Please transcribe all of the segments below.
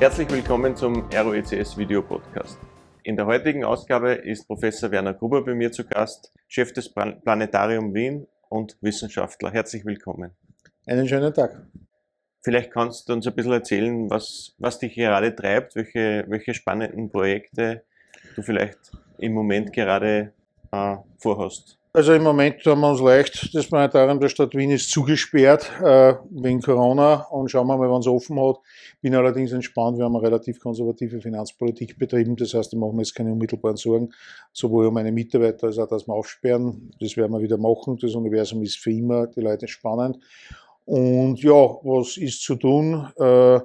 Herzlich willkommen zum ROECS Video Podcast. In der heutigen Ausgabe ist Professor Werner Gruber bei mir zu Gast, Chef des Planetarium Wien und Wissenschaftler. Herzlich willkommen. Einen schönen Tag. Vielleicht kannst du uns ein bisschen erzählen, was, was dich gerade treibt, welche, welche spannenden Projekte du vielleicht im Moment gerade äh, vorhast. Also im Moment tun wir uns leicht. Das Planetarium der Stadt Wien ist zugesperrt äh, wegen Corona und schauen wir mal, wann es offen hat. Bin allerdings entspannt. Wir haben eine relativ konservative Finanzpolitik betrieben. Das heißt, ich mache mir jetzt keine unmittelbaren Sorgen, sowohl um meine Mitarbeiter als auch, dass wir aufsperren. Das werden wir wieder machen. Das Universum ist für immer die Leute spannend. Und ja, was ist zu tun? Äh,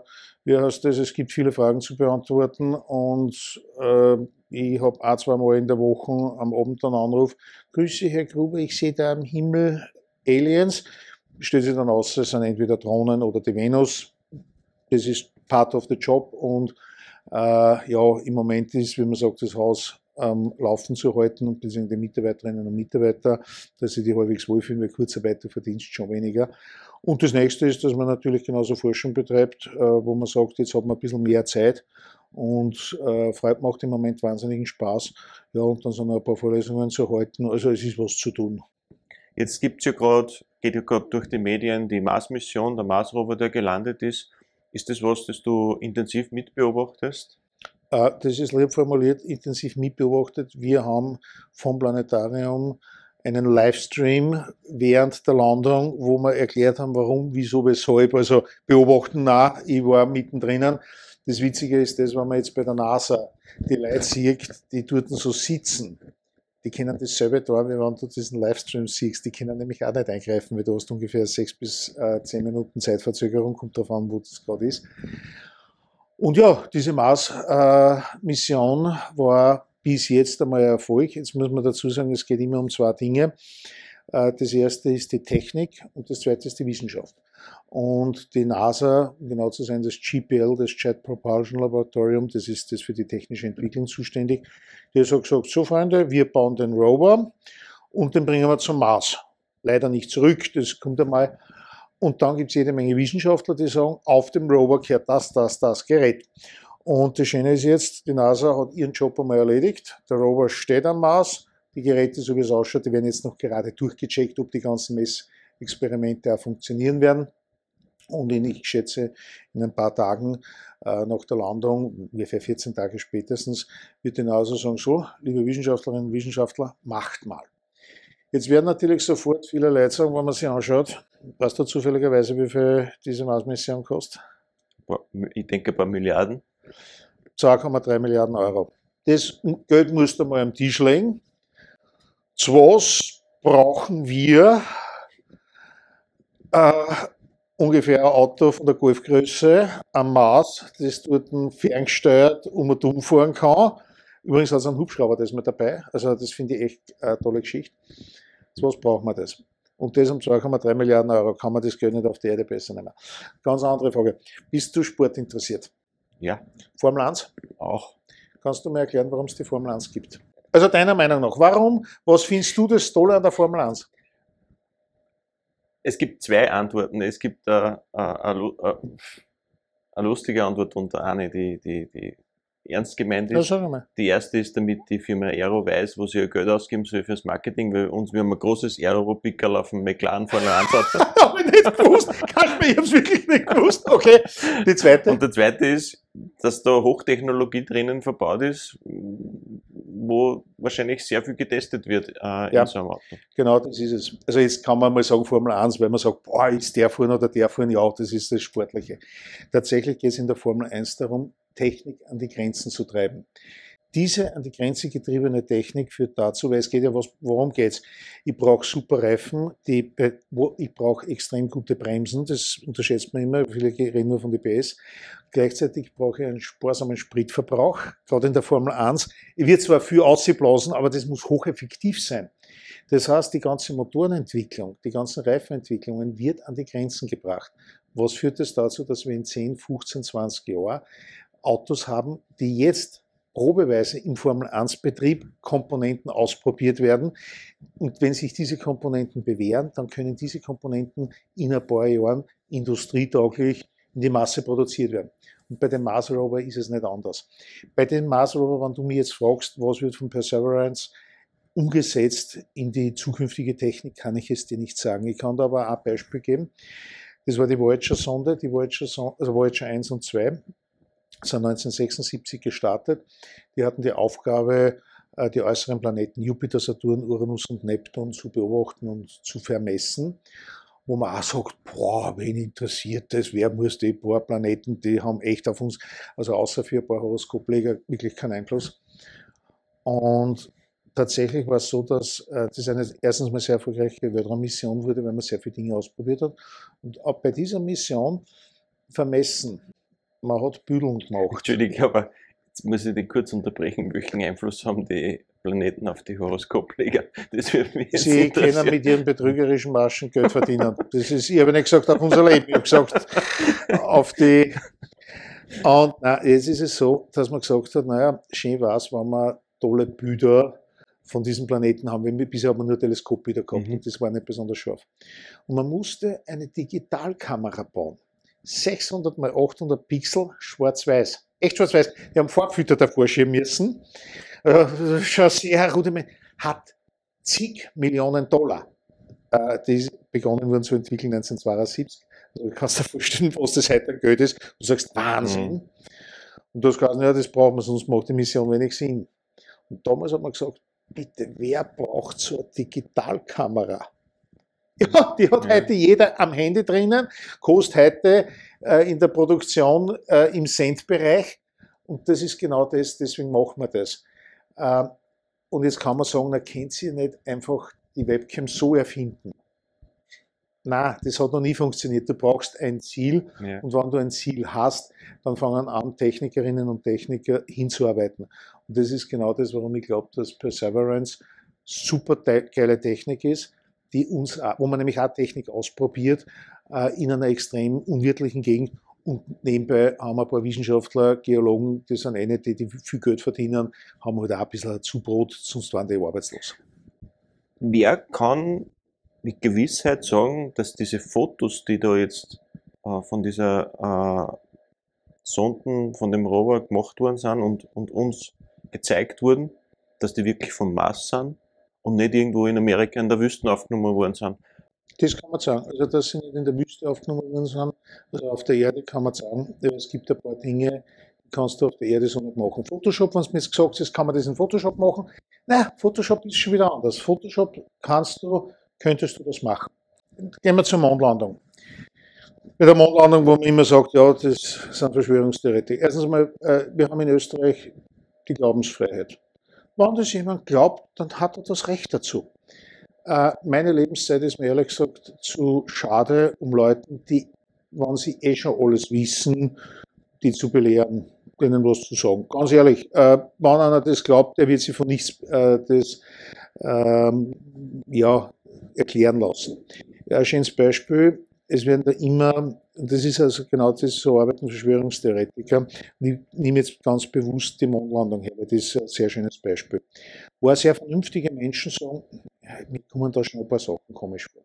wie heißt das? Es gibt viele Fragen zu beantworten und äh, ich habe ein, zwei Mal in der Woche am Abend einen Anruf. Grüße, Herr Gruber, ich sehe da am Himmel Aliens. Stellt sich dann aus, es sind entweder Drohnen oder die Venus. Das ist part of the job und äh, ja, im Moment ist, wie man sagt, das Haus ähm, laufen zu halten und beziehungsweise die Mitarbeiterinnen und Mitarbeiter, dass sie die halbwegs wohlfühlen, weil Kurzarbeiterverdienst schon weniger. Und das nächste ist, dass man natürlich genauso Forschung betreibt, äh, wo man sagt, jetzt hat man ein bisschen mehr Zeit und äh, Freude macht im Moment wahnsinnigen Spaß. Ja, und dann sind ein paar Vorlesungen zu halten. Also es ist was zu tun. Jetzt gibt's ja gerade, geht ja gerade durch die Medien die Mars-Mission, der Mars-Rover, der gelandet ist. Ist das was, das du intensiv mitbeobachtest? Äh, das ist lieb formuliert, intensiv mitbeobachtet. Wir haben vom Planetarium einen Livestream während der Landung, wo wir erklärt haben, warum, wieso, weshalb. Also beobachten nah, ich war mittendrin. Das Witzige ist das, wenn man jetzt bei der NASA die Leute sieht, die dort so sitzen, die können dasselbe da, wie wenn du diesen Livestream siehst. Die können nämlich auch nicht eingreifen, weil du hast ungefähr sechs bis äh, zehn Minuten Zeitverzögerung, kommt darauf an, wo das gerade ist. Und ja, diese Mars-Mission äh, war bis jetzt einmal ein Erfolg. Jetzt muss man dazu sagen, es geht immer um zwei Dinge. Äh, das erste ist die Technik und das zweite ist die Wissenschaft. Und die NASA, um genau zu sein, das GPL, das Jet Propulsion Laboratorium, das ist das für die technische Entwicklung zuständig, die hat gesagt, so Freunde, wir bauen den Rover und den bringen wir zum Mars. Leider nicht zurück, das kommt einmal. Und dann gibt es jede Menge Wissenschaftler, die sagen, auf dem Rover kehrt das, das, das Gerät. Und das Schöne ist jetzt, die NASA hat ihren Job einmal erledigt. Der Rover steht am Mars. Die Geräte, so wie es ausschaut, die werden jetzt noch gerade durchgecheckt, ob die ganzen Messexperimente auch funktionieren werden. Und ich schätze, in ein paar Tagen äh, nach der Landung, ungefähr 14 Tage spätestens, wird die NASA sagen, so, liebe Wissenschaftlerinnen und Wissenschaftler, macht mal. Jetzt werden natürlich sofort viele Leute sagen, wenn man sich anschaut, weißt du zufälligerweise, wie viel diese Mars-Mission kostet? Ich denke ein paar Milliarden. 2,3 Milliarden Euro. Das Geld musst du mal am Tisch legen. Was brauchen wir? Äh, ungefähr ein Auto von der Golfgröße am Mars, das dort ferngesteuert um und um fahren kann. Übrigens hat es einen Hubschrauber, der ist mit dabei. Also das finde ich echt eine tolle Geschichte. So was braucht man das. Und das um 2,3 Milliarden Euro kann man das Geld nicht auf der Erde besser nehmen. Ganz andere Frage. Bist du Sport interessiert? Ja. Formel 1? Auch. Kannst du mir erklären, warum es die Formel 1 gibt? Also deiner Meinung nach, warum, was findest du das Tolle an der Formel 1? Es gibt zwei Antworten. Es gibt eine, eine, eine lustige Antwort und eine, die, die, die ernst gemeint ist. Ja, die erste ist, damit die Firma Aero weiß, wo sie ihr Geld ausgeben soll fürs Marketing, weil uns, wir haben ein großes Aero-Pickerl auf dem McLaren vorne Ansatz. Habe ich nicht gewusst. Kannst ich habe es wirklich nicht gewusst. Okay. Die zweite. Und der zweite ist, dass da Hochtechnologie drinnen verbaut ist, wo wahrscheinlich sehr viel getestet wird äh, ja, in so einem Auto. Genau, das ist es. Also jetzt kann man mal sagen Formel 1, weil man sagt, boah, ist der fahren oder der fahren, ja, das ist das Sportliche. Tatsächlich geht es in der Formel 1 darum, Technik an die Grenzen zu treiben. Diese an die Grenze getriebene Technik führt dazu, weil es geht ja was, worum geht's? Ich brauche super Reifen, die, ich brauche extrem gute Bremsen, das unterschätzt man immer, viele reden nur von DPS. Gleichzeitig brauche ich einen sparsamen Spritverbrauch, gerade in der Formel 1. Ich wird zwar viel ausgeblasen, aber das muss hocheffektiv sein. Das heißt, die ganze Motorenentwicklung, die ganzen Reifenentwicklungen wird an die Grenzen gebracht. Was führt das dazu, dass wir in 10, 15, 20 Jahren Autos haben, die jetzt probeweise im Formel-1-Betrieb Komponenten ausprobiert werden. Und wenn sich diese Komponenten bewähren, dann können diese Komponenten in ein paar Jahren industrietauglich in die Masse produziert werden. Und bei dem Mars Rover ist es nicht anders. Bei dem Mars Rover, wenn du mich jetzt fragst, was wird von Perseverance umgesetzt in die zukünftige Technik, kann ich es dir nicht sagen. Ich kann da aber ein Beispiel geben. Das war die Voyager-Sonde, die Voyager, also Voyager 1 und 2, sind 1976 gestartet. Die hatten die Aufgabe, äh, die äußeren Planeten Jupiter, Saturn, Uranus und Neptun zu beobachten und zu vermessen. Wo man auch sagt, boah, wen interessiert das? Wer muss die paar Planeten, die haben echt auf uns, also außer für ein paar Horoskopleger, wirklich keinen Einfluss. Und tatsächlich war es so, dass äh, das eine erstens mal sehr erfolgreiche Weltraummission wurde, weil man sehr viele Dinge ausprobiert hat. Und auch bei dieser Mission vermessen, man hat Büdeln gemacht. Entschuldige, aber jetzt muss ich dich kurz unterbrechen. Welchen Einfluss haben die Planeten auf die Horoskopleger? Das wird mich jetzt Sie können mit ihren betrügerischen Marschen Geld verdienen. Das ist, ich habe nicht gesagt auf unser Leben, ich habe gesagt auf die. Und na, jetzt ist es so, dass man gesagt hat, naja, schön war es, wenn man tolle Bilder von diesem Planeten haben. Wir, bisher haben wir nur Teleskopbilder gehabt mhm. und das war nicht besonders scharf. Und man musste eine Digitalkamera bauen. 600 mal 800 Pixel, schwarz-weiß. Echt schwarz-weiß. Die haben Farbfilter davor schieben müssen. Äh, schon sehr rudiment. Hat zig Millionen Dollar. Äh, die begonnen wurden zu entwickeln 1972. Also du kannst dir vorstellen, was das heute an Geld ist. Du sagst, Wahnsinn. Mhm. Und du hast gesagt, ja, das brauchen wir, sonst macht die Mission wenig Sinn. Und damals hat man gesagt, bitte, wer braucht so eine Digitalkamera? Ja, die hat ja. heute jeder am Handy drinnen, kostet heute äh, in der Produktion äh, im Centbereich und das ist genau das, deswegen machen wir das. Äh, und jetzt kann man sagen, na, kennt sie nicht einfach die Webcam so erfinden. Na, das hat noch nie funktioniert. Du brauchst ein Ziel ja. und wenn du ein Ziel hast, dann fangen an, Technikerinnen und Techniker hinzuarbeiten. Und das ist genau das, warum ich glaube, dass Perseverance super geile Technik ist, die uns, wo man nämlich auch Technik ausprobiert äh, in einer extrem unwirtlichen Gegend. Und nebenbei haben ein paar Wissenschaftler, Geologen, die sind eine, die, die viel Geld verdienen, haben halt auch ein bisschen Zubrot, sonst waren die arbeitslos. Wer kann mit Gewissheit sagen, dass diese Fotos, die da jetzt äh, von dieser äh, Sonden, von dem Rover gemacht worden sind und, und uns gezeigt wurden, dass die wirklich vom Mars sind und nicht irgendwo in Amerika in der Wüste aufgenommen worden sind. Das kann man sagen. Also, dass sie nicht in der Wüste aufgenommen worden sind, also auf der Erde kann man sagen, es gibt ein paar Dinge, die kannst du auf der Erde so nicht machen. Photoshop, wenn es mir jetzt gesagt ist, kann man das in Photoshop machen. Nein, Photoshop ist schon wieder anders. Photoshop kannst du, könntest du das machen. Gehen wir zur Mondlandung. Bei der Mondlandung, wo man immer sagt, ja, das sind Verschwörungstheoretiker. Erstens mal, äh, wir haben in Österreich die Glaubensfreiheit. Wenn das jemand glaubt, dann hat er das Recht dazu. Äh, meine Lebenszeit ist mir ehrlich gesagt zu schade, um Leuten, die, wenn sie eh schon alles wissen, die zu belehren, denen was zu sagen. Ganz ehrlich, äh, wenn einer das glaubt, der wird sich von nichts äh, das, ähm, ja, erklären lassen. Ein schönes Beispiel, es werden da immer und das ist also genau das, so arbeiten Verschwörungstheoretiker. Ich nehme jetzt ganz bewusst die Mondlandung her, weil das ist ein sehr schönes Beispiel. Wo sehr vernünftige Menschen sagen, mir kommen da schon ein paar Sachen komisch vor.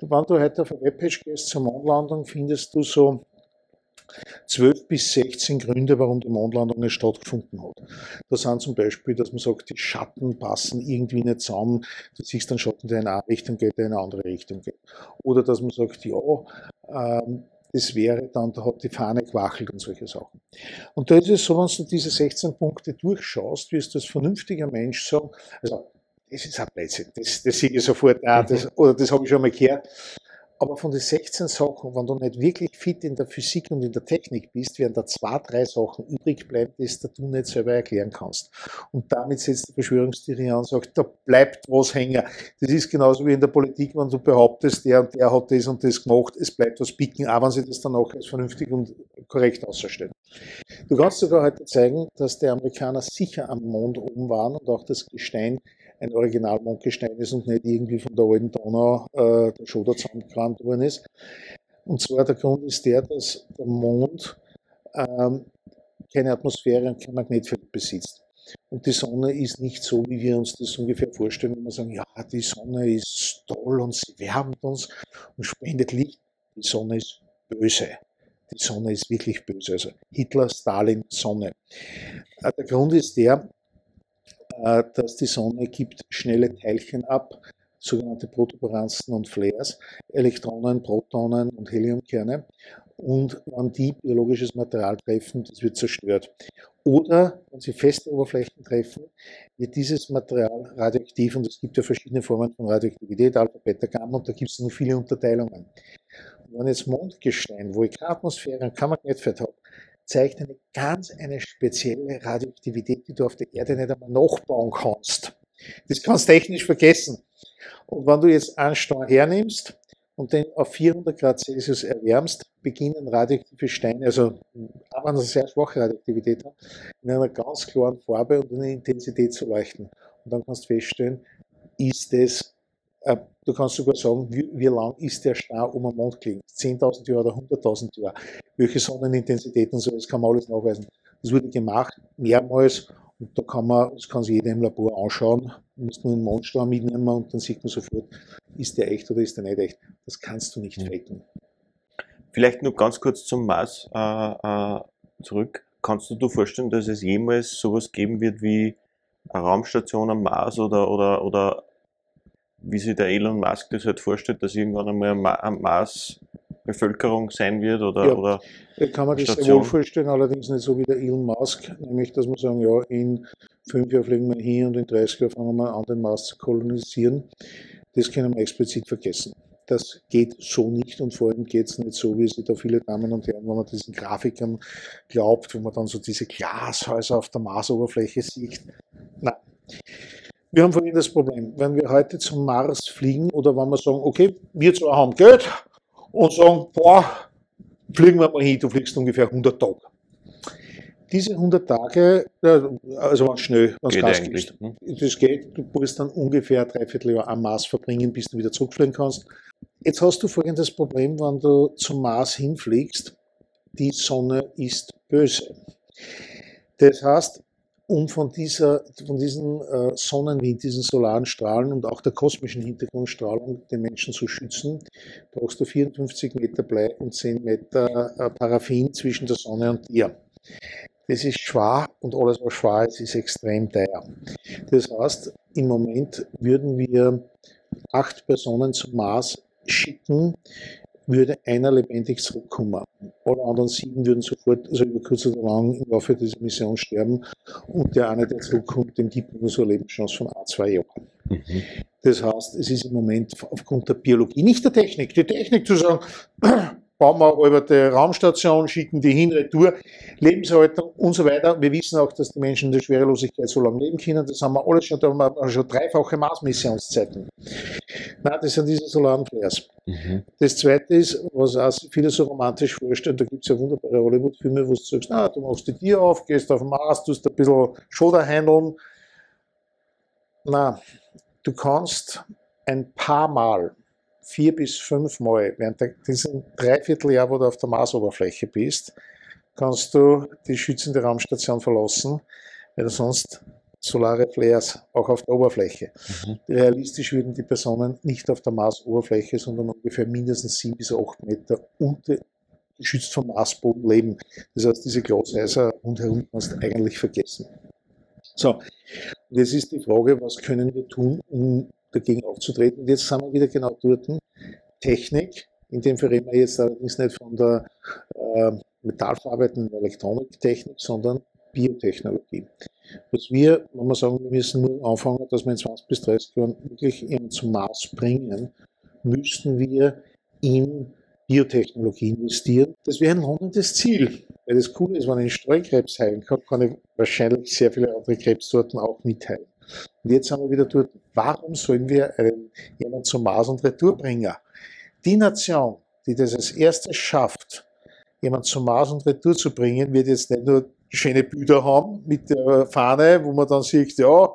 Wenn du heute auf eine Webpage gehst zur Mondlandung, findest du so 12 bis 16 Gründe, warum die Mondlandung nicht stattgefunden hat. Da sind zum Beispiel, dass man sagt, die Schatten passen irgendwie nicht zusammen, du siehst einen Schatten, der in eine Richtung geht, der in eine andere Richtung geht. Oder dass man sagt, ja, ähm, das wäre dann, da hat die Fahne gewachelt und solche Sachen. Und da ist es so, wenn du diese 16 Punkte durchschaust, wirst du als vernünftiger Mensch sagen, also das ist ein Blödsinn, das, das sehe ich sofort, ah, das, mhm. oder das habe ich schon mal gehört. Aber von den 16 Sachen, wenn du nicht wirklich fit in der Physik und in der Technik bist, werden da zwei, drei Sachen übrig bleiben, die du nicht selber erklären kannst. Und damit setzt die Verschwörungstheorie an und sagt, da bleibt was hängen. Das ist genauso wie in der Politik, wenn du behauptest, der und der hat das und das gemacht, es bleibt was picken, auch wenn sie das dann auch als vernünftig und korrekt ausstellen. Du kannst sogar heute zeigen, dass die Amerikaner sicher am Mond oben waren und auch das Gestein ein Original-Mondgestein ist und nicht irgendwie von der alten Donau äh, der Schoder zusammengerannt worden ist. Und zwar der Grund ist der, dass der Mond ähm, keine Atmosphäre und kein Magnetfeld besitzt. Und die Sonne ist nicht so, wie wir uns das ungefähr vorstellen, wenn wir sagen, ja, die Sonne ist toll und sie wärmt uns und spendet Licht. Die Sonne ist böse. die Sonne ist wirklich böse. Also Hitler, Stalin, Sonne. Äh, der Grund ist der, äh, dass die Sonne gibt schnelle Teilchen ab, sogenannte Protuberanzen und Flares, Elektronen, Protonen und Heliumkerne. Und wenn die biologisches Material treffen, das wird zerstört. Oder wenn sie feste Oberflächen treffen, wird dieses Material radioaktiv und es gibt ja verschiedene Formen von Radioaktivität, Alpha, Beta, Gamma und da gibt es noch viele Unterteilungen. Und wenn jetzt Mondgestein, wo ich keine Atmosphäre und kein Magnetfeld habe, zeigt eine ganz eine spezielle Radioaktivität, die du auf der Erde nicht einmal nachbauen kannst. Das kannst du technisch vergessen. Und wenn du jetzt einen Stein hernimmst und den auf 400 Grad Celsius erwärmst, beginnen radioaktive Steine, also auch wenn sie sehr schwache Radioaktivität haben, in einer ganz klaren Farbe und in der Intensität zu leuchten. Und dann kannst du feststellen, ist es, äh, du kannst sogar sagen, wie, wie, lang ist der Star um den Mond gelegen? 10.000 Jahre oder 100.000 Jahre? Welche Sonnenintensität und so, das kann man alles nachweisen. Das wurde gemacht, mehrmals, und da kann man, das kann sich jeder im Labor anschauen, muss nur einen Mondstar mitnehmen und dann sieht man sofort, ist der echt oder ist der nicht echt. Das kannst du nicht mhm. faken. Vielleicht nur ganz kurz zum Mars äh, äh, zurück. Kannst du dir vorstellen, dass es jemals sowas geben wird wie eine Raumstation am Mars oder, oder, oder wie sich der Elon Musk das halt vorstellt, dass irgendwann einmal am Mars Bevölkerung sein wird oder, ja, oder kann man das sehr wohl vorstellen, allerdings nicht so wie der Elon Musk, nämlich dass man sagen, ja, in fünf Jahren fliegen wir hin und in 30 Jahren fangen wir an, den Mars zu kolonisieren. Das können wir explizit vergessen. Das geht so nicht und vor allem geht es nicht so, wie sich da viele Damen und Herren, wenn man diesen Grafikern glaubt, wo man dann so diese Glashäuser auf der Marsoberfläche sieht. Nein. Wir haben vorhin das Problem, wenn wir heute zum Mars fliegen oder wenn wir sagen, okay, wir zwar haben Geld und sagen, boah, fliegen wir mal hin, du fliegst ungefähr 100 Tage. Diese 100 Tage, also ganz schnell, was Gas gibst. Ne? Das geht, du musst dann ungefähr ein Dreivierteljahr am Mars verbringen, bis du wieder zurückfliegen kannst. Jetzt hast du folgendes Problem, wenn du zum Mars hinfliegst, die Sonne ist böse. Das heißt, um von, dieser, von diesem äh, Sonnenwind, diesen solaren Strahlen und auch der kosmischen Hintergrundstrahlung den Menschen zu schützen, brauchst du 54 Meter Blei und 10 Meter äh, Paraffin zwischen der Sonne und dir. Das ist schwer und alles, was schwer ist, ist extrem teuer. Das heißt, im Moment würden wir acht Personen zum Mars schicken, würde einer lebendig zurückkommen. Alle anderen sieben würden sofort, also über kurz oder lang im Laufe dieser Mission sterben und der eine, der zurückkommt, dem gibt nur so eine Lebenschance von ein, zwei Jahren. Mhm. Das heißt, es ist im Moment aufgrund der Biologie, nicht der Technik, die Technik zu sagen, bauen wir über die Raumstation, schicken die hin, Retour, Lebenserhaltung und so weiter. Wir wissen auch, dass die Menschen in der Schwerelosigkeit so lange leben können. Das haben wir alles schon, da haben wir schon dreifache Mars-Missionszeiten. Nein, das sind diese solaren Flares. Mhm. Das zweite ist, was auch viele so romantisch vorstellen, da gibt es ja wunderbare Hollywood-Filme, wo du sagst, na, du machst die Tier auf, gehst auf den Mars, tust ein bisschen Schoder handeln. Na, du kannst ein paar Mal vier bis fünf Mal während diesem Dreivierteljahr, wo du auf der Marsoberfläche bist, kannst du die schützende Raumstation verlassen, weil du sonst solare Flares auch auf der Oberfläche. Mhm. Realistisch würden die Personen nicht auf der Marsoberfläche, sondern ungefähr mindestens sieben bis acht Meter unter geschützt vom Marsboden leben. Das heißt, diese Glashäuser rundherum kannst du eigentlich vergessen. So, und jetzt ist die Frage, was können wir tun, um dagegen aufzutreten. Und jetzt sind wir wieder genau dort. Technik, in dem Fall reden wir jetzt allerdings nicht von der äh, metallverarbeitenden Elektroniktechnik, sondern Biotechnologie. Was wir, wenn wir sagen, wir müssen nur anfangen, dass wir in 20 bis 30 Jahren wirklich zum Mars bringen, müssten wir in Biotechnologie investieren. Das wäre ein lohnendes Ziel. Weil das Coole ist, wenn ich Streukrebs heilen kann, kann ich wahrscheinlich sehr viele andere Krebssorten auch mitheilen. Und jetzt sind wir wieder dort, warum sollen wir einen, jemanden zum Mars und Retour bringen? Die Nation, die das als erstes schafft, jemanden zum Mars und Retour zu bringen, wird jetzt nicht nur schöne Bilder haben mit der Fahne, wo man dann sieht, ja,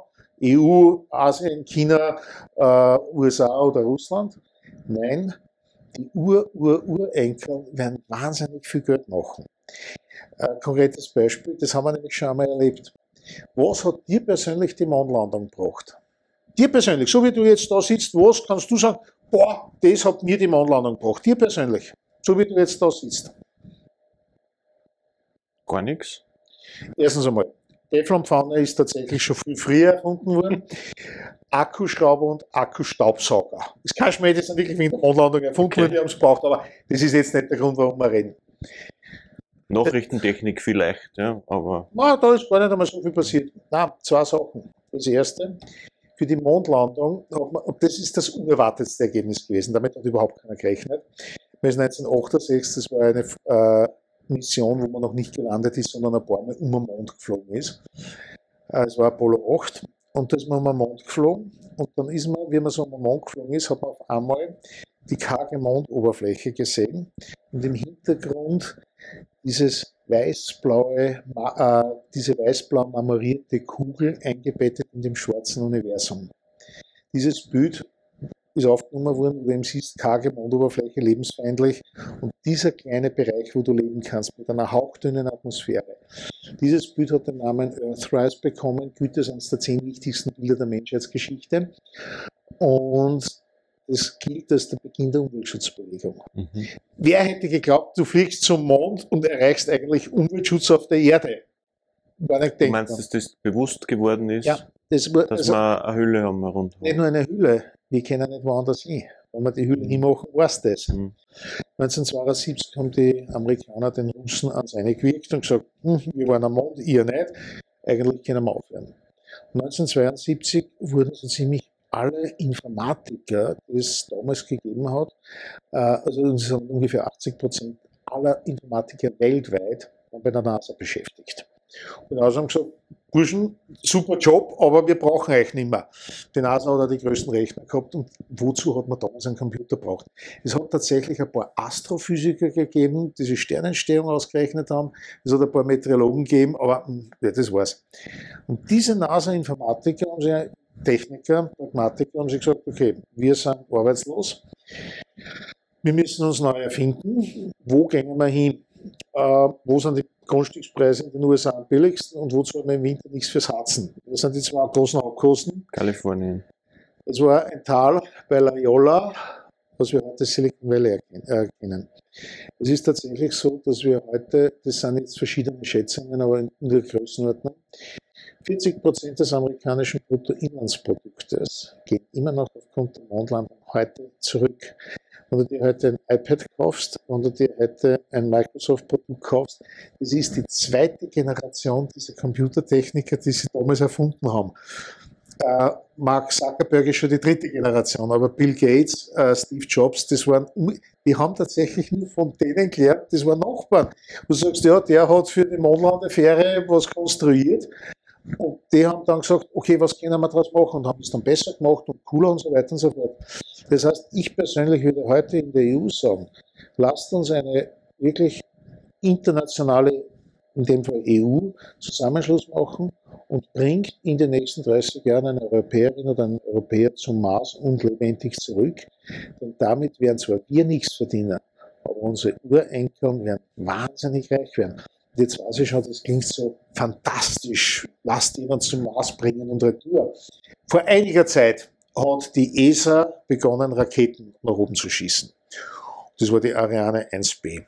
EU, Asien, China, äh, USA oder Russland. Nein, die Ur-Ur-Urenkel werden wahnsinnig viel Geld machen. Ein konkretes Beispiel, das haben wir nämlich schon einmal erlebt. Was hat dir persönlich die Mondlandung gebracht? Dir persönlich, so wie du jetzt da sitzt, was kannst du sagen, boah, das hat mir die Mondlandung gebracht, dir persönlich, so wie du jetzt da sitzt? gar nichts. Erstens einmal, Teflonpfanne ist tatsächlich schon viel früher erfunden worden. Akkuschrauber und Akkustaubsauger. Das kann Schmäh, das sind wirklich wegen der Mondlandung erfunden Okay. worden, die haben es gebraucht, aber das ist jetzt nicht der Grund, warum wir reden. Nachrichtentechnik vielleicht, ja, aber Na, da ist gar nicht einmal so viel passiert. Na, zwei Sachen. Das erste, für die Mondlandung, das ist das unerwartetste Ergebnis gewesen, damit hat überhaupt keiner gerechnet. Weil es 1968, das war eine äh, Mission, wo man noch nicht gelandet ist, sondern ein paar Mal um den Mond geflogen ist. Äh, es war Apollo 8 und da ist man um den Mond geflogen und dann ist man, wie man so um den Mond geflogen ist, hat man auf einmal die karge Mondoberfläche gesehen und im Hintergrund dieses weiß-blaue, äh, diese weiß-blau marmorierte Kugel eingebettet in dem schwarzen Universum. Dieses Bild ist aufgenommen worden, wo du eben siehst, karge Mondoberfläche, lebensfeindlich und dieser kleine Bereich, wo du leben kannst, mit einer hauchdünnen Atmosphäre. Dieses Bild hat den Namen Earthrise bekommen, gilt als eines der zehn wichtigsten Bilder der Menschheitsgeschichte und es gilt als der Beginn der Umweltschutzbewegung. mhm. Wer hätte geglaubt, du fliegst zum Mond und erreichst eigentlich Umweltschutz auf der Erde? War nicht du meinst, dass das bewusst geworden ist, Ja, das war, dass also wir eine Hülle haben rund. nicht nur eine Hülle, wir können nicht woanders hin. Wenn wir die Hülle hinmachen, weiß das. Mhm. 1972 haben die Amerikaner den Russen ans eine gewirkt und gesagt, hm, wir waren am Mond, ihr nicht. Eigentlich können wir aufhören. 1972 wurden so ziemlich alle Informatiker, die es damals gegeben hat, äh, also sind ungefähr 80 Prozent aller Informatiker weltweit, waren bei der NASA beschäftigt. Und also haben gesagt, Burschen, super Job, aber wir brauchen euch nicht mehr. Die NASA hat auch die größten Rechner gehabt und wozu hat man damals einen Computer braucht? Es hat tatsächlich ein paar Astrophysiker gegeben, die die Sternentstehung ausgerechnet haben. Es hat ein paar Meteorologen gegeben, aber hm, ja, das war's. Und diese NASA-Informatiker haben sich, Techniker, Pragmatiker haben sich gesagt, okay, wir sind arbeitslos, wir müssen uns neu erfinden. Wo gehen wir hin? Äh, wo sind die Grundstückspreise in den USA am billigsten und wo zahlen wir im Winter nichts fürs Harzen? Das sind die zwei großen Hauptkosten. Kalifornien. Es war ein Tal bei La Jolla, was wir heute Silicon Valley erken- äh, kennen. Es ist tatsächlich so, dass wir heute, das sind jetzt verschiedene Schätzungen, aber in der Größenordnung, 40 Prozent des amerikanischen Bruttoinlandsproduktes gehen immer noch aufgrund der Mondlandung heute zurück. Wenn du dir heute ein iPad kaufst, wenn du dir heute ein Microsoft-Produkt kaufst, das ist die zweite Generation dieser Computertechniker, die sie damals erfunden haben. Äh, Mark Zuckerberg ist schon die dritte Generation, aber Bill Gates, äh, Steve Jobs, das waren, die haben tatsächlich nur von denen gelernt, das waren Nachbarn. Du sagst, ja, der hat für die Mondlandefähre was konstruiert und die haben dann gesagt, okay, was können wir daraus machen und haben es dann besser gemacht und cooler und so weiter und so fort. Das heißt, ich persönlich würde heute in der EU sagen, lasst uns eine wirklich internationale, in dem Fall EU, Zusammenschluss machen und bringt in den nächsten 30 Jahren eine Europäerin oder einen Europäer zum Mars und lebendig zurück. Denn damit werden zwar wir nichts verdienen, aber unsere Urenkel werden wahnsinnig reich werden. Jetzt weiß ich schon, das klingt so fantastisch. Lasst jemand zum Mars bringen und retour. Vor einiger Zeit hat die ESA begonnen, Raketen nach oben zu schießen. Das war die Ariane 1B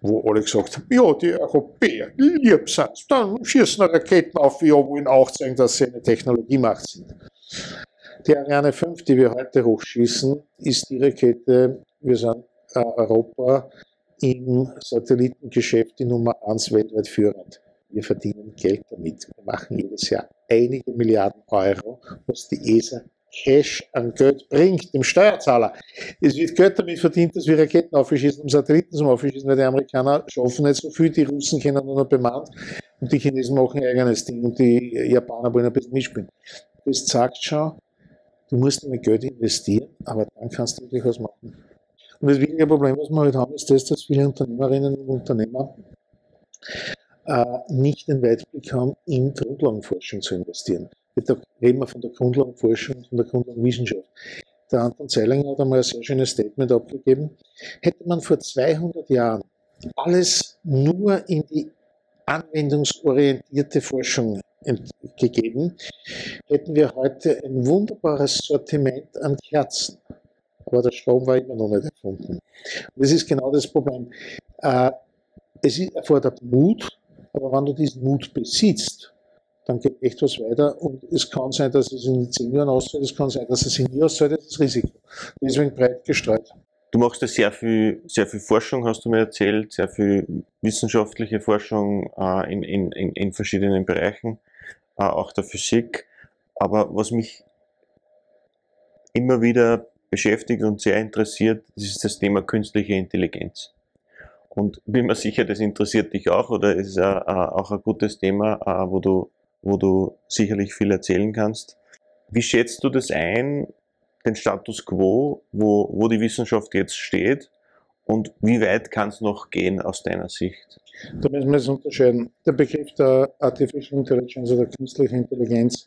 wo alle gesagt haben, ja, die Europäer, lieb sind, dann schießen Raketen auf, wir wollen auch zeigen, dass sie eine Technologiemacht sind. Die Ariane 5, die wir heute hochschießen, ist die Rakete, wir sind äh, Europa im Satellitengeschäft die Nummer 1 weltweit führend. Wir verdienen Geld damit. Wir machen jedes Jahr einige Milliarden Euro, was die ESA Cash an Geld bringt, dem Steuerzahler. Es wird Geld damit verdient, dass wir Raketen aufschießen, um Satelliten zum Aufschießen, weil die Amerikaner schaffen nicht so viel, die Russen können nur noch bemannt und die Chinesen machen ihr eigenes Ding und die Japaner wollen ein bisschen mitspielen. Das zeigt schon, du musst mit Geld investieren, aber dann kannst du wirklich was machen. Und das wichtige Problem, was wir heute haben, ist das, dass viele Unternehmerinnen und Unternehmer äh, nicht den Weitblick haben, in Grundlagenforschung zu investieren. Da reden wir von der Grundlagenforschung und von der Grundlagenwissenschaft. Der Anton Zeilinger hat einmal ein sehr schönes Statement abgegeben. Hätte man vor 200 Jahren alles nur in die anwendungsorientierte Forschung gegeben, hätten wir heute ein wunderbares Sortiment an Kerzen. Aber der Strom war immer noch nicht erfunden. Und das ist genau das Problem. Äh, es erfordert Mut, Aber wenn du diesen Mut besitzt, dann geht echt was weiter und es kann sein, dass es in zehn Jahren auszahlt, es kann sein, dass es in nie auszahlt, das ist Risiko. Deswegen breit gestreut. Du machst ja sehr viel, sehr viel Forschung, hast du mir erzählt, sehr viel wissenschaftliche Forschung äh, in, in, in, in verschiedenen Bereichen, äh, auch der Physik. Aber was mich immer wieder beschäftigt und sehr interessiert, das ist das Thema künstliche Intelligenz. Und bin mir sicher, das interessiert dich auch oder ist auch ein gutes Thema, äh, wo, du, wo du sicherlich viel erzählen kannst. Wie schätzt du das ein, den Status quo, wo, wo die Wissenschaft jetzt steht und wie weit kann es noch gehen aus deiner Sicht? Da müssen wir es unterscheiden. Der Begriff der Artificial Intelligence oder künstliche Intelligenz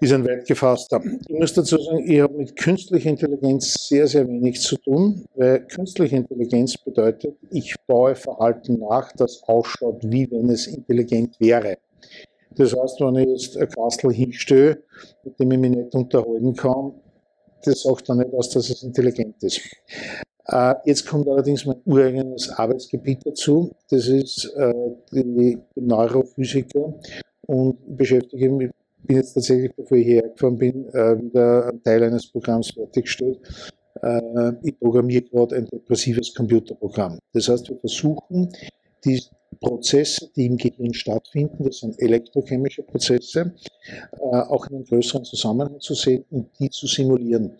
ist ein weit gefasster. Ich muss dazu sagen, ich habe mit künstlicher Intelligenz sehr, sehr wenig zu tun, weil künstliche Intelligenz bedeutet, ich baue Verhalten nach, das ausschaut, wie wenn es intelligent wäre. Das heißt, wenn ich jetzt ein Kastel hinstelle, mit dem ich mich nicht unterhalten kann, das sagt dann nicht aus, dass es intelligent ist. Äh, jetzt kommt allerdings mein ureigenes Arbeitsgebiet dazu. Das ist äh, die Neurophysiker und beschäftige mich bin jetzt tatsächlich, bevor ich hierher gefahren bin, äh, wieder ein Teil eines Programms fertiggestellt. Äh, ich programmiere gerade ein depressives Computerprogramm. Das heißt, wir versuchen, die Prozesse, die im Gehirn stattfinden, das sind elektrochemische Prozesse, äh, auch in einem größeren Zusammenhang zu sehen und die zu simulieren.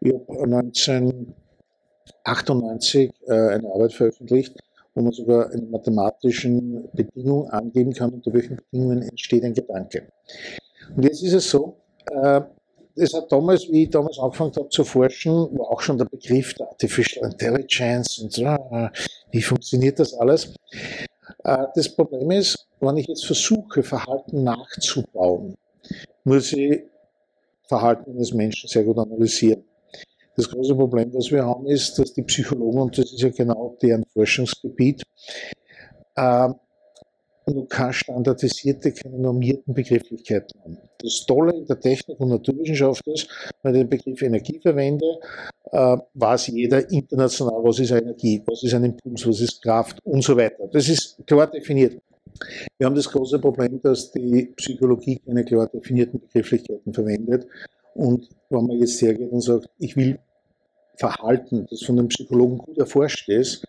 Ich habe 1998 eine Arbeit veröffentlicht, wo man sogar eine mathematischen Bedingung angeben kann, unter welchen Bedingungen entsteht ein Gedanke. Und jetzt ist es so, äh, es hat damals, wie ich damals angefangen habe zu forschen, war auch schon der Begriff der Artificial Intelligence und so, äh, wie funktioniert das alles. Äh, das Problem ist, wenn ich jetzt versuche, Verhalten nachzubauen, muss ich Verhalten eines Menschen sehr gut analysieren. Das große Problem, was wir haben, ist, dass die Psychologen, und das ist ja genau deren Forschungsgebiet, nur keine standardisierte, keine normierten Begrifflichkeiten haben. Das Tolle in der Technik und Naturwissenschaft ist, wenn ich den Begriff Energie verwende, äh, weiß jeder international, was ist Energie, was ist ein Impuls, was ist Kraft und so weiter. Das ist klar definiert. Wir haben das große Problem, dass die Psychologie keine klar definierten Begrifflichkeiten verwendet. Und wenn man jetzt hergeht und sagt, ich will Verhalten, das von den Psychologen gut erforscht ist,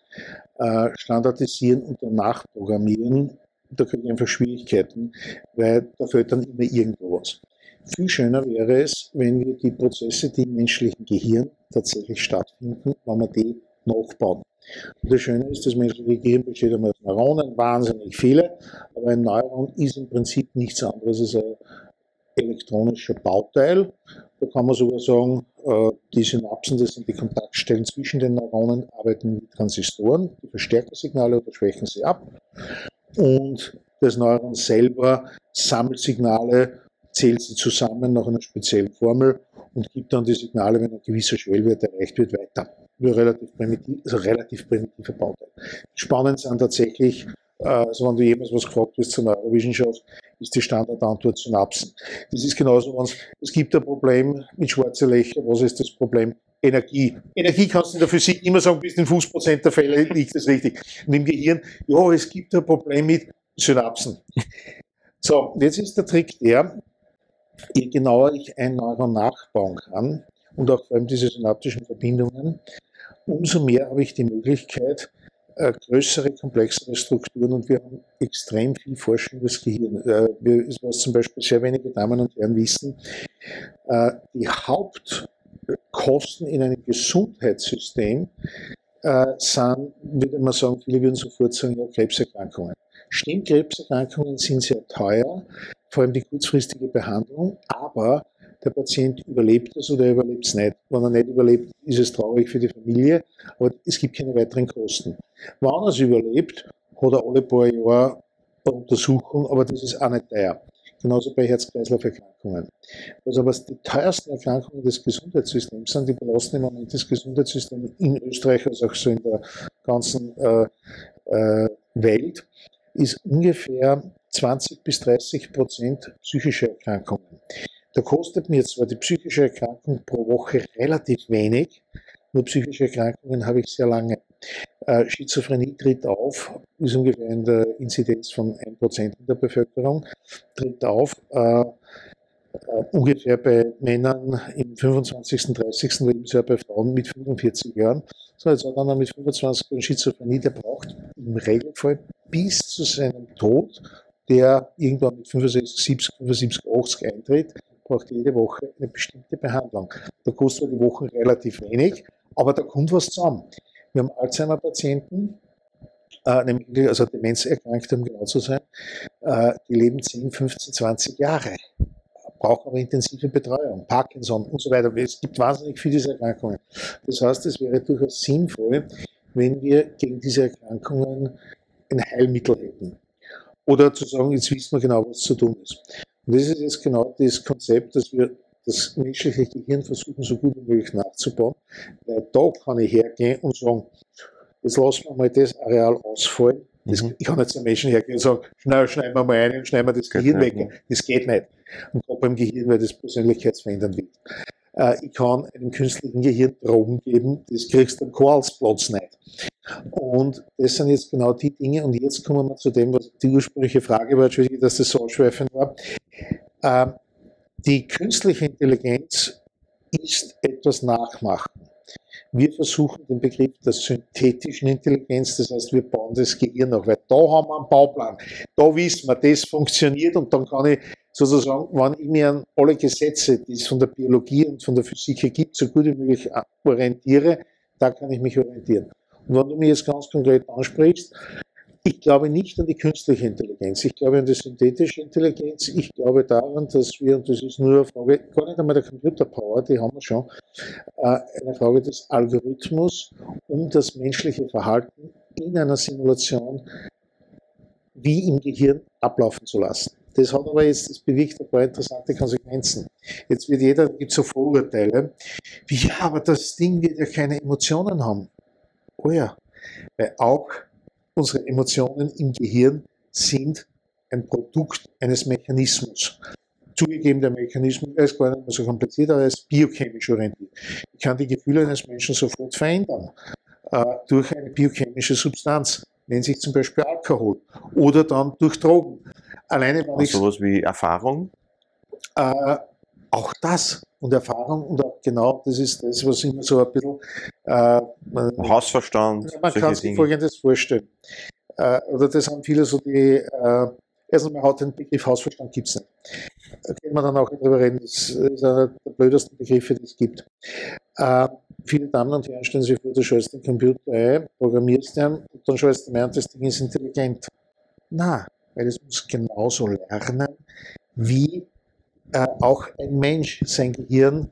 äh, standardisieren und danach programmieren, da kriege ich einfach Schwierigkeiten, weil da fällt dann immer irgendwo was. Viel schöner wäre es, wenn wir die Prozesse, die im menschlichen Gehirn tatsächlich stattfinden, wenn wir die nachbauen. Und das Schöne ist, das menschliche Gehirn besteht einmal aus Neuronen, wahnsinnig viele, aber ein Neuron ist im Prinzip nichts anderes als ein elektronischer Bauteil. Da kann man sogar sagen, äh, die Synapsen, das sind die Kontaktstellen zwischen den Neuronen, arbeiten wie Transistoren, die verstärken Signale oder schwächen sie ab und das Neuron selber sammelt Signale, zählt sie zusammen nach einer speziellen Formel und gibt dann die Signale, wenn ein gewisser Schwellwert erreicht wird, weiter. Nur relativ primitiv, also relativ primitiver Bauteil. Spannend sind tatsächlich, äh, also wenn du jemals was gefragt wirst zur Neurowissenschaft, ist die Standardantwort Synapsen. Das ist genauso, wenn es gibt ein Problem mit schwarzen Löchern. Was ist das Problem? Energie. Energie kannst du in der Physik immer sagen, bis in 50% der Fälle liegt das richtig. Und im Gehirn, ja, es gibt ein Problem mit Synapsen. So, jetzt ist der Trick der, je genauer ich ein Neuron nachbauen kann und auch vor allem diese synaptischen Verbindungen, umso mehr habe ich die Möglichkeit, äh, größere, komplexere Strukturen und wir haben extrem viel Forschung über das Gehirn. Äh, wir, was zum Beispiel sehr wenige Damen und Herren wissen, äh, die Haupt Kosten in einem Gesundheitssystem äh, sind, würde man sagen, viele würden sofort sagen, ja, Krebserkrankungen. Stimmt, Krebserkrankungen sind sehr teuer, vor allem die kurzfristige Behandlung, aber der Patient überlebt es oder er überlebt es nicht. Wenn er nicht überlebt, ist es traurig für die Familie, aber es gibt keine weiteren Kosten. Wenn er es überlebt, hat er alle paar Jahre eine Untersuchung, aber das ist auch nicht teuer genauso bei Herz-Kreislauf-Erkrankungen. Was aber die teuersten Erkrankungen des Gesundheitssystems sind, die belasten im Moment das Gesundheitssystem in Österreich, also auch so in der ganzen äh, äh, Welt, ist ungefähr 20 bis 30 Prozent psychische Erkrankungen. Da kostet mir zwar die psychische Erkrankung pro Woche relativ wenig, nur psychische Erkrankungen habe ich sehr lange. Äh, Schizophrenie tritt auf, ist ungefähr in der Inzidenz von 1% der Bevölkerung, tritt auf. Äh, äh, ungefähr bei Männern im 25., 30. Lebensjahr, bei Frauen mit 45 Jahren. So, jetzt hat einer mit 25 Jahren Schizophrenie, der braucht im Regelfall bis zu seinem Tod, der irgendwann mit 65, 70, 75, 80 eintritt, braucht jede Woche eine bestimmte Behandlung. Da kostet die Woche relativ wenig, aber da kommt was zusammen. Wir haben Alzheimer-Patienten, äh, also Demenzerkrankte, um genau zu sein, äh, die leben 10, 15, 20 Jahre brauchen aber intensive Betreuung, Parkinson und so weiter. Es gibt wahnsinnig viele dieser Erkrankungen. Das heißt, es wäre durchaus sinnvoll, wenn wir gegen diese Erkrankungen ein Heilmittel hätten. Oder zu sagen, jetzt wissen wir genau, was zu tun ist. Und das ist jetzt genau das Konzept, dass wir das menschliche Gehirn versuchen, so gut wie möglich nachzubauen. Weil da kann ich hergehen und sagen, jetzt lassen wir mal das Areal ausfallen. Das, mhm. Ich kann jetzt einem Menschen hergehen und sagen, schnell schneiden wir mal ein und schneiden wir das Gehirn weg. Ne? Das geht nicht. Und gerade beim Gehirn, weil das persönlichkeitsverändernd wird. Äh, ich kann einem künstlichen Gehirn Drogen geben, das kriegst du am Koalsplatz nicht. Und das sind jetzt genau die Dinge. Und jetzt kommen wir zu dem, was die ursprüngliche Frage war, Entschuldige, dass das so ausschweifend war. Äh, die künstliche Intelligenz ist etwas Nachmachen. Wir versuchen den Begriff der synthetischen Intelligenz, das heißt, wir bauen das Gehirn noch, weil da haben wir einen Bauplan. Da wissen wir, das funktioniert und dann kann ich sozusagen, wenn ich mir an alle Gesetze, die es von der Biologie und von der Physik her gibt, so gut wie möglich orientiere, da kann ich mich orientieren. Und wenn du mir jetzt ganz konkret ansprichst, ich glaube nicht an die künstliche Intelligenz. Ich glaube an die synthetische Intelligenz. Ich glaube daran, dass wir, und das ist nur eine Frage, gar nicht einmal der Computerpower, die haben wir schon, äh, eine Frage des Algorithmus, um das menschliche Verhalten in einer Simulation wie im Gehirn ablaufen zu lassen. Das hat aber jetzt, das bewegt ein paar interessante Konsequenzen. Jetzt wird jeder, gibt so Vorurteile, wie, ja, aber das Ding wird ja keine Emotionen haben. Oh ja, weil auch unsere Emotionen im Gehirn sind ein Produkt eines Mechanismus. Zugegeben, der Mechanismus ist gar nicht mehr so kompliziert, aber er ist biochemisch orientiert. Ich kann die Gefühle eines Menschen sofort verändern äh, durch eine biochemische Substanz, nennt sich zum Beispiel Alkohol, oder dann durch Drogen. Alleine wenn ich sowas wie Erfahrung? Äh, auch das und Erfahrung und auch genau das ist das, was immer so ein bisschen. Äh, man, Hausverstand. Man kann sich. Folgendes vorstellen. Äh, oder das haben viele so die. Äh, erst einmal hat den Begriff Hausverstand gibt es nicht. Da können wir dann auch darüber reden. Das ist einer der blödesten Begriffe, die es gibt. Äh, viele Damen und Herren stellen sich vor, du schaltest den Computer ein, programmierst den und dann schaltest du mehr und das Ding ist intelligent. Na, weil es muss genauso lernen, wie äh, auch ein Mensch sein Gehirn,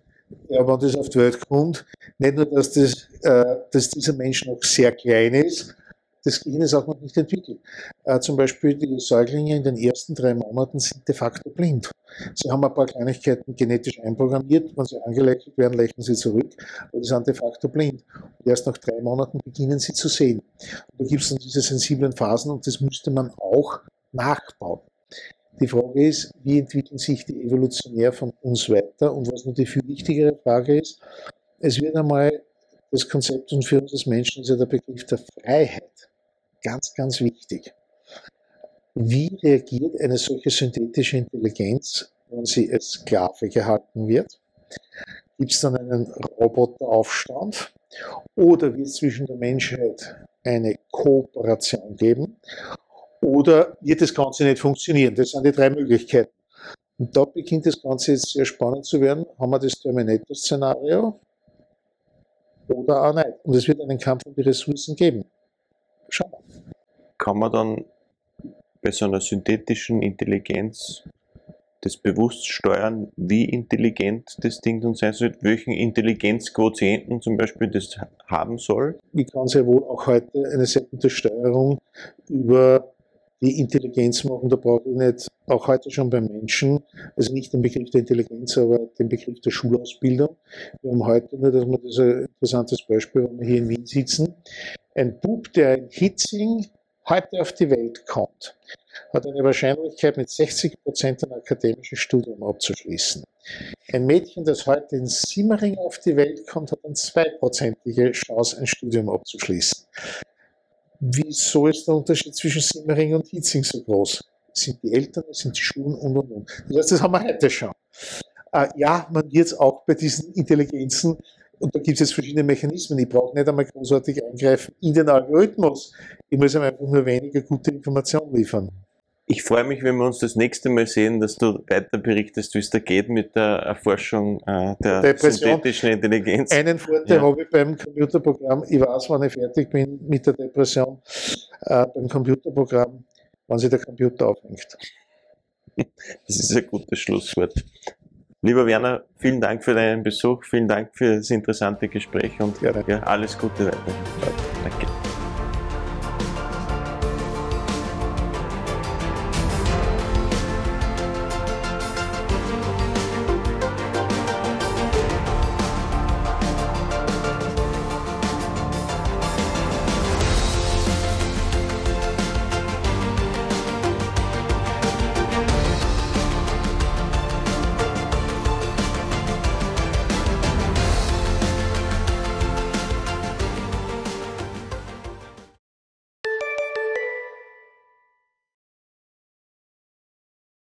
ja, wenn das auf die Welt kommt, nicht nur, dass, das, äh, dass dieser Mensch noch sehr klein ist, das Gehirn ist auch noch nicht entwickelt. Äh, zum Beispiel die Säuglinge in den ersten drei Monaten sind de facto blind. Sie haben ein paar Kleinigkeiten genetisch einprogrammiert, wenn sie angelächelt werden, lächeln sie zurück, aber die sind de facto blind. Und erst nach drei Monaten beginnen sie zu sehen. Und da gibt es dann diese sensiblen Phasen und das müsste man auch nachbauen. Die Frage ist, wie entwickeln sich die evolutionär von uns weiter? Und was noch die viel wichtigere Frage ist, es wird einmal das Konzept und für uns als Menschen ist ja der Begriff der Freiheit ganz, ganz wichtig. Wie reagiert eine solche synthetische Intelligenz, wenn sie als Sklave gehalten wird? Gibt es dann einen Roboteraufstand? Oder wird es zwischen der Menschheit eine Kooperation geben? Oder wird das Ganze nicht funktionieren? Das sind die drei Möglichkeiten. Und da beginnt das Ganze jetzt sehr spannend zu werden. Haben wir das Terminator-Szenario oder auch nicht? Und es wird einen Kampf um die Ressourcen geben. Schauen wir. Kann man dann bei so einer synthetischen Intelligenz das bewusst steuern, wie intelligent das Ding dann sein soll, welchen Intelligenzquotienten zum Beispiel das haben soll? Ich kann sehr wohl auch heute eine sehr gute Steuerung über die Intelligenz machen, da brauche ich nicht, auch heute schon beim Menschen, also nicht den Begriff der Intelligenz, aber den Begriff der Schulausbildung. Wir haben heute nur, dass wir das ein interessantes Beispiel, wenn wir hier in Wien sitzen, ein Bub, der in Hitzing heute auf die Welt kommt, hat eine Wahrscheinlichkeit mit 60 Prozent ein akademisches Studium abzuschließen. Ein Mädchen, das heute in Simmering auf die Welt kommt, hat eine zweiprozentige Chance, ein Studium abzuschließen. Wieso ist der Unterschied zwischen Simmering und Hitzing so groß? Sind die Eltern, sind die Schulen und und und. Das heißt, das haben wir heute schon. Äh, ja, man wird auch bei diesen Intelligenzen, und da gibt es jetzt verschiedene Mechanismen, ich brauche nicht einmal großartig eingreifen in den Algorithmus, ich muss einfach nur weniger gute Informationen liefern. Ich freue mich, wenn wir uns das nächste Mal sehen, dass du weiter berichtest, wie es da geht mit der Erforschung äh, der Depression. synthetischen Intelligenz. Einen Vorteil ja. habe ich beim Computerprogramm. Ich weiß, wann ich fertig bin mit der Depression äh, beim Computerprogramm, wann sich der Computer aufhängt. Das ist ein gutes Schlusswort. Lieber Werner, vielen Dank für deinen Besuch, vielen Dank für das interessante Gespräch und ja, alles Gute weiter. Danke.